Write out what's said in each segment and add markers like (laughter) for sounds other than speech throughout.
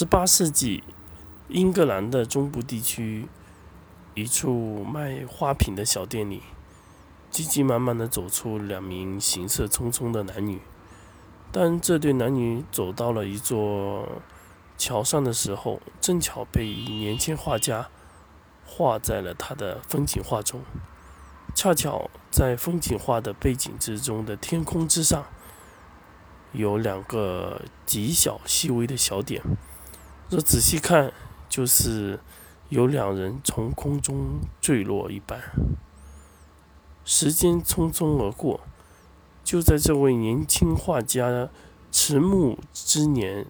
十八世纪，英格兰的中部地区一处卖花瓶的小店里，急急忙忙地走出两名行色匆匆的男女。当这对男女走到了一座桥上的时候，正巧被一年轻画家画在了他的风景画中。恰巧在风景画的背景之中的天空之上，有两个极小细微的小点。若仔细看，就是有两人从空中坠落一般。时间匆匆而过，就在这位年轻画家迟暮之年，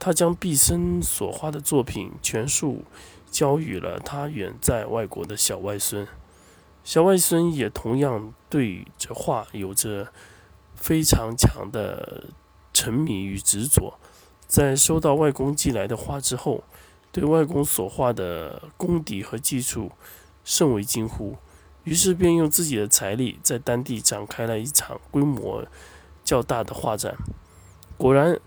他将毕生所画的作品全数交予了他远在外国的小外孙。小外孙也同样对这画有着非常强的沉迷与执着。在收到外公寄来的画之后，对外公所画的功底和技术甚为惊呼，于是便用自己的财力在当地展开了一场规模较大的画展。果然，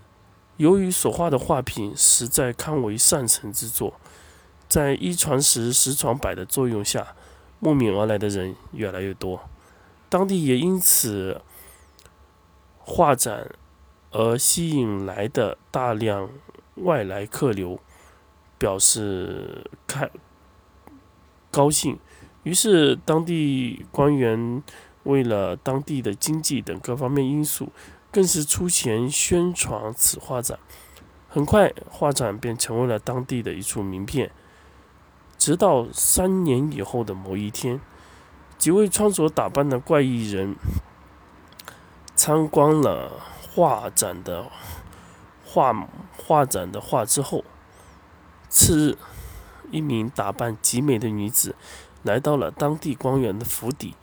由于所画的画品实在堪为上乘之作，在一传十，十传百的作用下，慕名而来的人越来越多，当地也因此画展。而吸引来的大量外来客流表示开高兴，于是当地官员为了当地的经济等各方面因素，更是出钱宣传此画展。很快，画展便成为了当地的一处名片。直到三年以后的某一天，几位穿着打扮的怪异人参观了。画展的画画展的画之后，次日，一名打扮极美的女子来到了当地官员的府邸，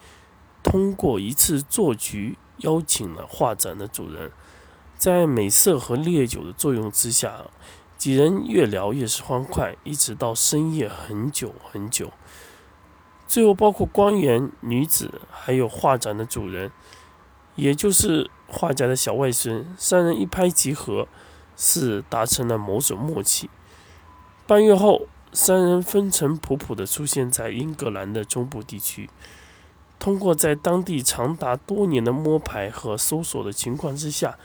通过一次做局邀请了画展的主人。在美色和烈酒的作用之下，几人越聊越是欢快，一直到深夜很久很久。最后，包括官员、女子，还有画展的主人，也就是。画家的小外孙，三人一拍即合，是达成了某种默契。半月后，三人风尘仆仆地出现在英格兰的中部地区。通过在当地长达多年的摸排和搜索的情况之下，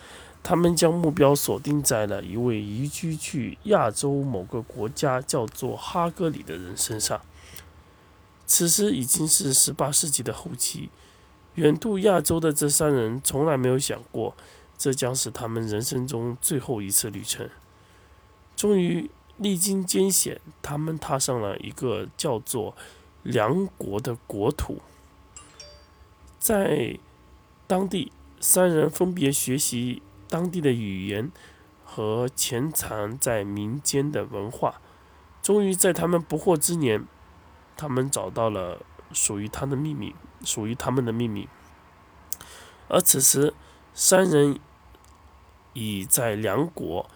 他们将目标锁定在了一位移居去亚洲某个国家叫做哈格里的人身上。此时已经是十八世纪的后期。远渡亚洲的这三人从来没有想过，这将是他们人生中最后一次旅程。终于历经艰险，他们踏上了一个叫做梁国的国土。在当地，三人分别学习当地的语言和潜藏在民间的文化。终于在他们不惑之年，他们找到了属于他的秘密。属于他们的秘密。而此时，三人已在两国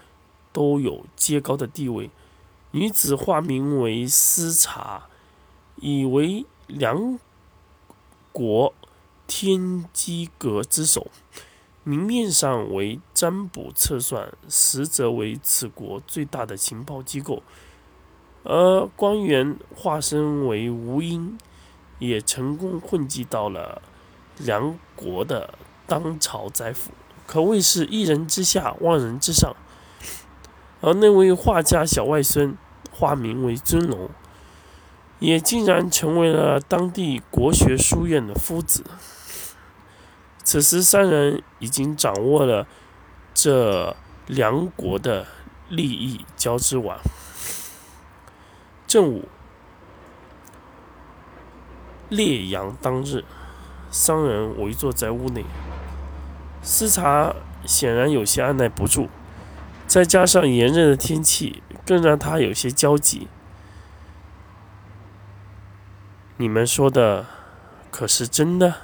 都有阶高的地位。女子化名为思茶，以为两国天机阁之首，明面上为占卜测算，实则为此国最大的情报机构。而官员化身为吴英。也成功混迹到了梁国的当朝宰府，可谓是一人之下，万人之上。而那位画家小外孙，化名为尊龙，也竟然成为了当地国学书院的夫子。此时，三人已经掌握了这梁国的利益交织网。正午。烈阳当日，三人围坐在屋内。思茶显然有些按耐不住，再加上炎热的天气，更让他有些焦急。你们说的可是真的？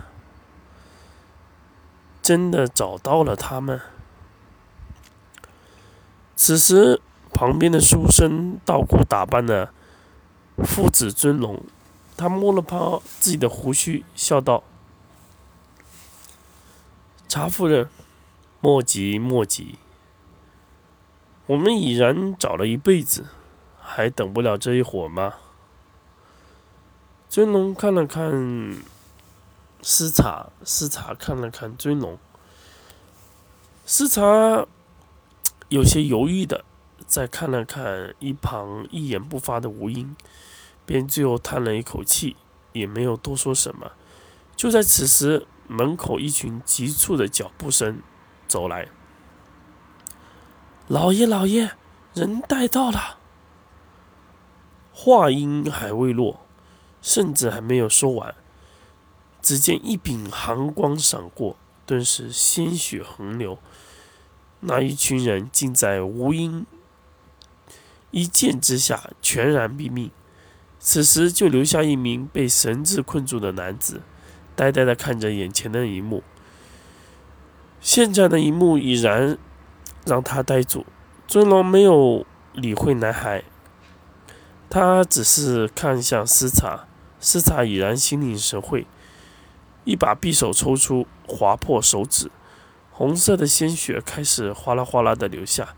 真的找到了他们？此时，旁边的书生道姑打扮的父子尊龙。他摸了摸自己的胡须，笑道：“查夫人，莫急莫急。我们已然找了一辈子，还等不了这一会吗？”尊龙看了看斯查，斯查看了看尊龙，斯查有些犹豫的再看了看一旁一言不发的吴英，便最后叹了一口气，也没有多说什么。就在此时，门口一群急促的脚步声走来。老爷，老爷，人带到了。话音还未落。甚至还没有说完，只见一柄寒光闪过，顿时鲜血横流。那一群人竟在无音一剑之下全然毙命。此时就留下一名被绳子困住的男子，呆呆的看着眼前的一幕。现在的一幕已然让他呆住。尊龙没有理会男孩，他只是看向斯查。斯查已然心领神会，一把匕首抽出，划破手指，红色的鲜血开始哗啦哗啦的流下。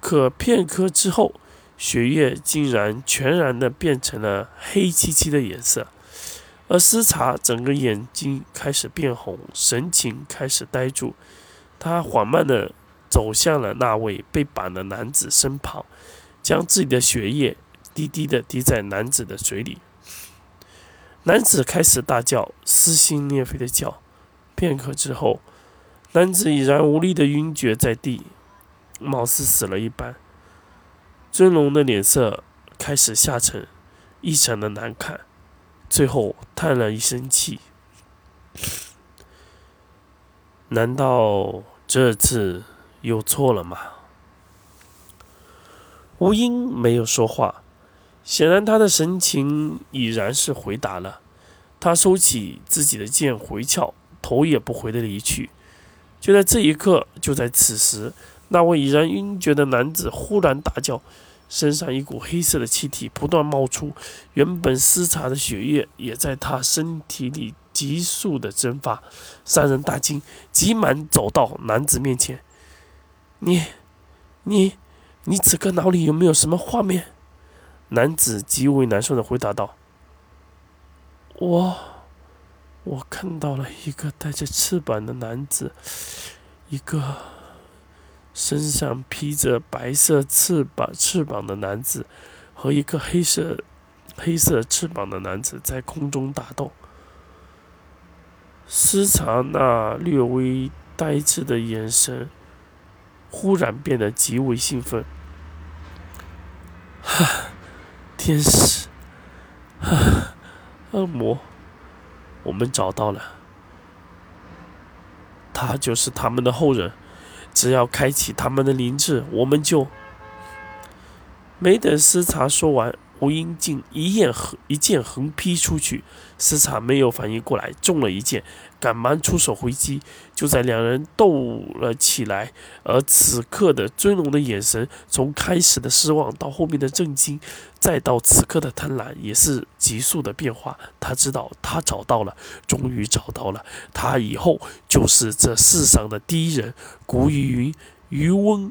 可片刻之后，血液竟然全然的变成了黑漆漆的颜色，而斯查整个眼睛开始变红，神情开始呆住。他缓慢的走向了那位被绑的男子身旁，将自己的血液滴滴的滴在男子的嘴里。男子开始大叫，撕心裂肺的叫。片刻之后，男子已然无力的晕厥在地，貌似死了一般。尊龙的脸色开始下沉，异常的难看，最后叹了一声气。难道这次又错了吗？吴英没有说话。显然，他的神情已然是回答了。他收起自己的剑，回鞘，头也不回的离去。就在这一刻，就在此时，那位已然晕厥的男子忽然大叫，身上一股黑色的气体不断冒出，原本失察的血液也在他身体里急速的蒸发。三人大惊，急忙走到男子面前：“你，你，你此刻脑里有没有什么画面？”男子极为难受的回答道：“我，我看到了一个带着翅膀的男子，一个身上披着白色翅膀翅膀的男子，和一个黑色黑色翅膀的男子在空中打斗。”斯查那略微呆滞的眼神，忽然变得极为兴奋。哈！(sighs) 天使，哈 (sighs) 恶魔，我们找到了，他就是他们的后人。只要开启他们的灵智，我们就……没等斯查说完。吴英竟一剑横一剑横劈出去，斯查没有反应过来，中了一剑，赶忙出手回击。就在两人斗了起来，而此刻的尊龙的眼神，从开始的失望到后面的震惊，再到此刻的贪婪，也是急速的变化。他知道，他找到了，终于找到了，他以后就是这世上的第一人。古语云：“渔翁。”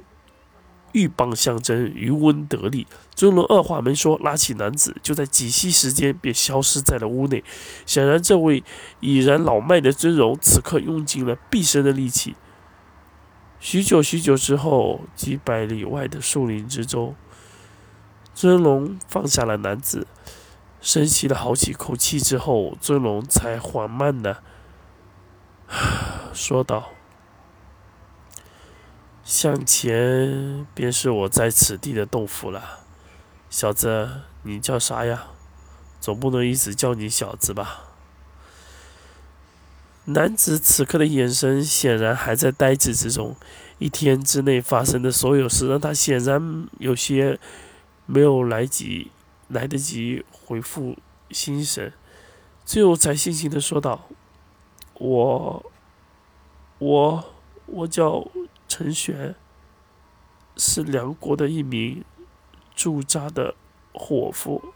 鹬蚌相争，渔翁得利。尊龙二话没说，拉起男子，就在几息时间便消失在了屋内。显然，这位已然老迈的尊龙，此刻用尽了毕生的力气。许久许久之后，几百里外的树林之中，尊龙放下了男子，深吸了好几口气之后，尊龙才缓慢的 (sighs) 说道。向前便是我在此地的洞府了，小子，你叫啥呀？总不能一直叫你小子吧？男子此刻的眼神显然还在呆滞之中，一天之内发生的所有事让他显然有些没有来及来得及恢复心神，最后才悻悻的说道：“我，我，我叫。”陈玄是梁国的一名驻扎的伙夫。